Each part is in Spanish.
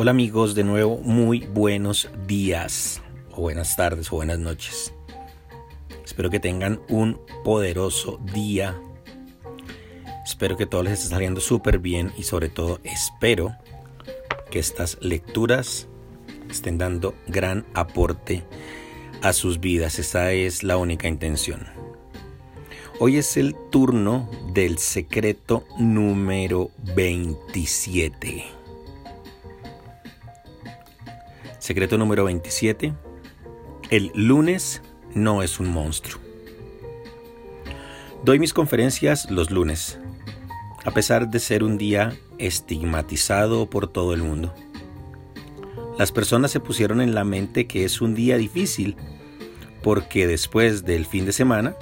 Hola amigos, de nuevo muy buenos días, o buenas tardes, o buenas noches. Espero que tengan un poderoso día. Espero que todo les esté saliendo súper bien y sobre todo espero que estas lecturas estén dando gran aporte a sus vidas. Esa es la única intención. Hoy es el turno del secreto número 27. Secreto número 27. El lunes no es un monstruo. Doy mis conferencias los lunes, a pesar de ser un día estigmatizado por todo el mundo. Las personas se pusieron en la mente que es un día difícil porque después del fin de semana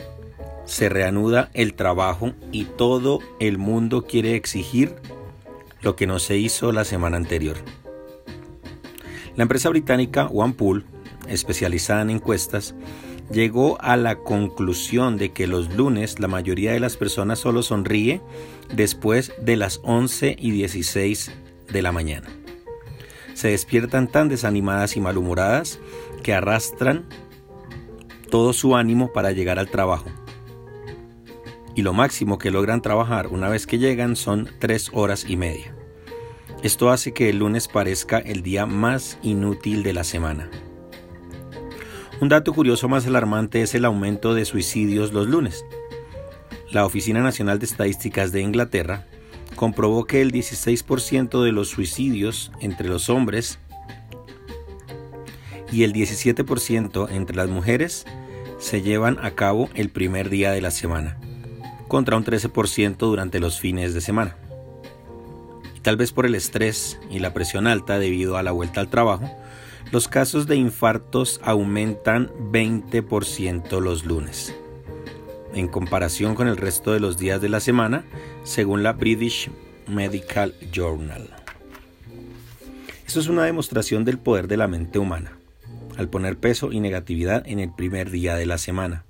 se reanuda el trabajo y todo el mundo quiere exigir lo que no se hizo la semana anterior. La empresa británica OnePool, especializada en encuestas, llegó a la conclusión de que los lunes la mayoría de las personas solo sonríe después de las 11 y 16 de la mañana. Se despiertan tan desanimadas y malhumoradas que arrastran todo su ánimo para llegar al trabajo. Y lo máximo que logran trabajar una vez que llegan son tres horas y media. Esto hace que el lunes parezca el día más inútil de la semana. Un dato curioso más alarmante es el aumento de suicidios los lunes. La Oficina Nacional de Estadísticas de Inglaterra comprobó que el 16% de los suicidios entre los hombres y el 17% entre las mujeres se llevan a cabo el primer día de la semana, contra un 13% durante los fines de semana tal vez por el estrés y la presión alta debido a la vuelta al trabajo, los casos de infartos aumentan 20% los lunes, en comparación con el resto de los días de la semana, según la British Medical Journal. Esto es una demostración del poder de la mente humana. Al poner peso y negatividad en el primer día de la semana,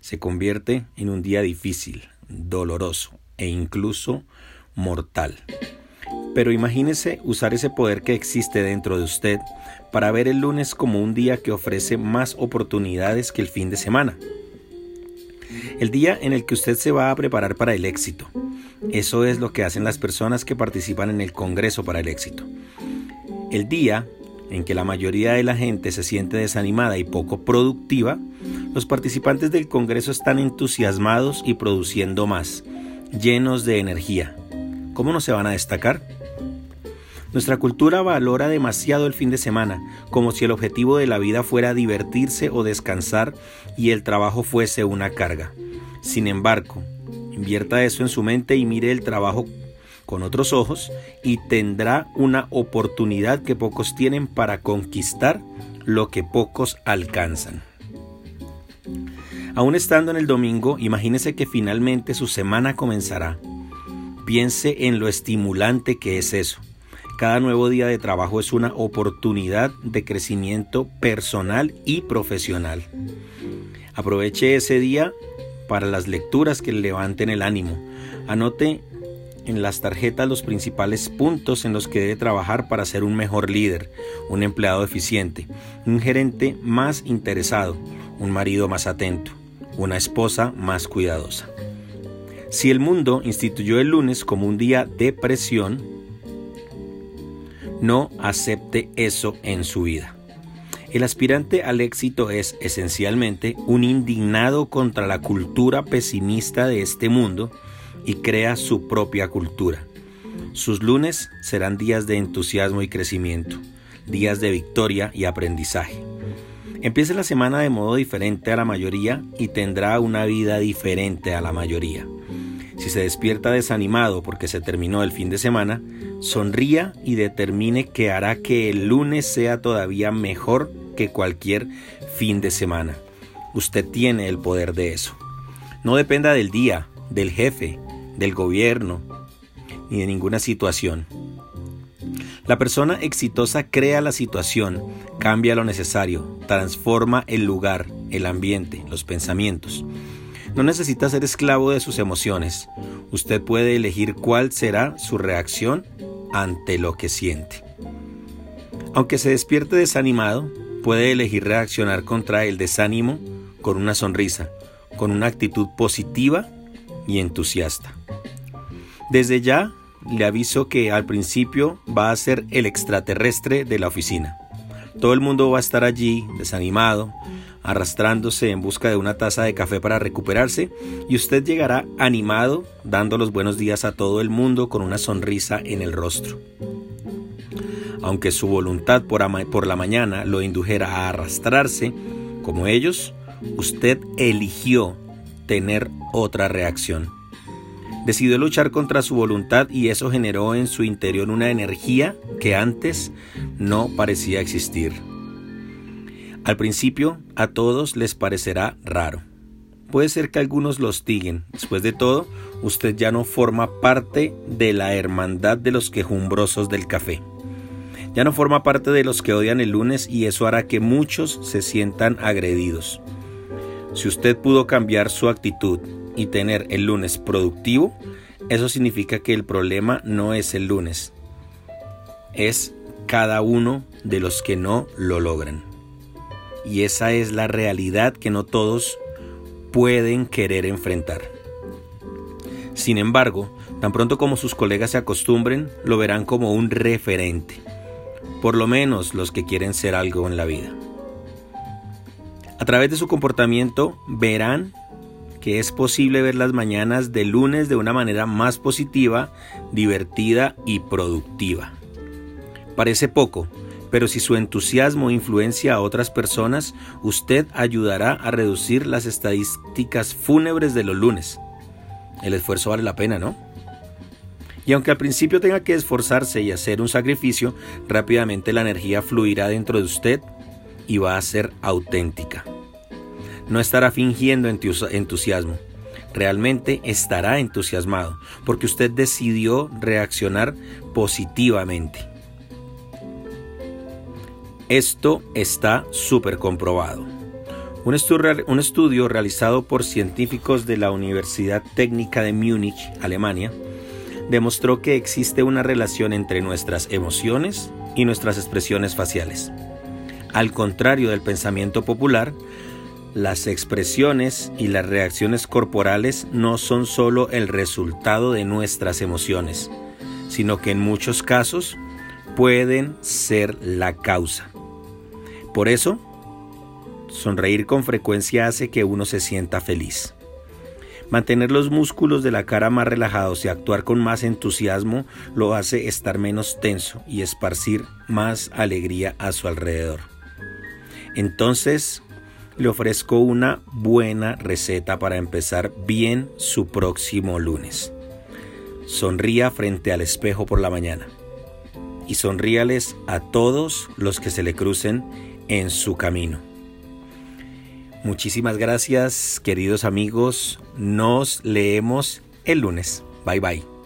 se convierte en un día difícil, doloroso e incluso mortal. Pero imagínese usar ese poder que existe dentro de usted para ver el lunes como un día que ofrece más oportunidades que el fin de semana. El día en el que usted se va a preparar para el éxito. Eso es lo que hacen las personas que participan en el Congreso para el éxito. El día en que la mayoría de la gente se siente desanimada y poco productiva, los participantes del Congreso están entusiasmados y produciendo más, llenos de energía. ¿Cómo no se van a destacar? Nuestra cultura valora demasiado el fin de semana, como si el objetivo de la vida fuera divertirse o descansar y el trabajo fuese una carga. Sin embargo, invierta eso en su mente y mire el trabajo con otros ojos y tendrá una oportunidad que pocos tienen para conquistar lo que pocos alcanzan. Aún estando en el domingo, imagínese que finalmente su semana comenzará. Piense en lo estimulante que es eso. Cada nuevo día de trabajo es una oportunidad de crecimiento personal y profesional. Aproveche ese día para las lecturas que le levanten el ánimo. Anote en las tarjetas los principales puntos en los que debe trabajar para ser un mejor líder, un empleado eficiente, un gerente más interesado, un marido más atento, una esposa más cuidadosa. Si el mundo instituyó el lunes como un día de presión, no acepte eso en su vida. El aspirante al éxito es esencialmente un indignado contra la cultura pesimista de este mundo y crea su propia cultura. Sus lunes serán días de entusiasmo y crecimiento, días de victoria y aprendizaje. Empiece la semana de modo diferente a la mayoría y tendrá una vida diferente a la mayoría. Si se despierta desanimado porque se terminó el fin de semana, sonría y determine que hará que el lunes sea todavía mejor que cualquier fin de semana. Usted tiene el poder de eso. No dependa del día, del jefe, del gobierno, ni de ninguna situación. La persona exitosa crea la situación, cambia lo necesario, transforma el lugar, el ambiente, los pensamientos. No necesita ser esclavo de sus emociones. Usted puede elegir cuál será su reacción ante lo que siente. Aunque se despierte desanimado, puede elegir reaccionar contra el desánimo con una sonrisa, con una actitud positiva y entusiasta. Desde ya le aviso que al principio va a ser el extraterrestre de la oficina. Todo el mundo va a estar allí, desanimado, arrastrándose en busca de una taza de café para recuperarse, y usted llegará animado, dando los buenos días a todo el mundo con una sonrisa en el rostro. Aunque su voluntad por, la mañana lo indujera a arrastrarse, como ellos, usted eligió tener otra reacción. Decidió luchar contra su voluntad y eso generó en su interior una energía que antes no parecía existir. Al principio a todos les parecerá raro. Puede ser que algunos lo hostiguen. Después de todo, usted ya no forma parte de la hermandad de los quejumbrosos del café. Ya no forma parte de los que odian el lunes y eso hará que muchos se sientan agredidos. Si usted pudo cambiar su actitud y tener el lunes productivo, eso significa que el problema no es el lunes, es cada uno de los que no lo logran. Y esa es la realidad que no todos pueden querer enfrentar. Sin embargo, tan pronto como sus colegas se acostumbren, lo verán como un referente, por lo menos los que quieren ser algo en la vida. A través de su comportamiento verán que es posible ver las mañanas de lunes de una manera más positiva, divertida y productiva. Parece poco, pero si su entusiasmo influencia a otras personas, usted ayudará a reducir las estadísticas fúnebres de los lunes. El esfuerzo vale la pena, ¿no? Y aunque al principio tenga que esforzarse y hacer un sacrificio, rápidamente la energía fluirá dentro de usted y va a ser auténtica no estará fingiendo entusiasmo. Realmente estará entusiasmado porque usted decidió reaccionar positivamente. Esto está súper comprobado. Un estudio, un estudio realizado por científicos de la Universidad Técnica de Múnich, Alemania, demostró que existe una relación entre nuestras emociones y nuestras expresiones faciales. Al contrario del pensamiento popular, las expresiones y las reacciones corporales no son sólo el resultado de nuestras emociones, sino que en muchos casos pueden ser la causa. Por eso, sonreír con frecuencia hace que uno se sienta feliz. Mantener los músculos de la cara más relajados y actuar con más entusiasmo lo hace estar menos tenso y esparcir más alegría a su alrededor. Entonces, le ofrezco una buena receta para empezar bien su próximo lunes. Sonría frente al espejo por la mañana y sonríales a todos los que se le crucen en su camino. Muchísimas gracias, queridos amigos. Nos leemos el lunes. Bye bye.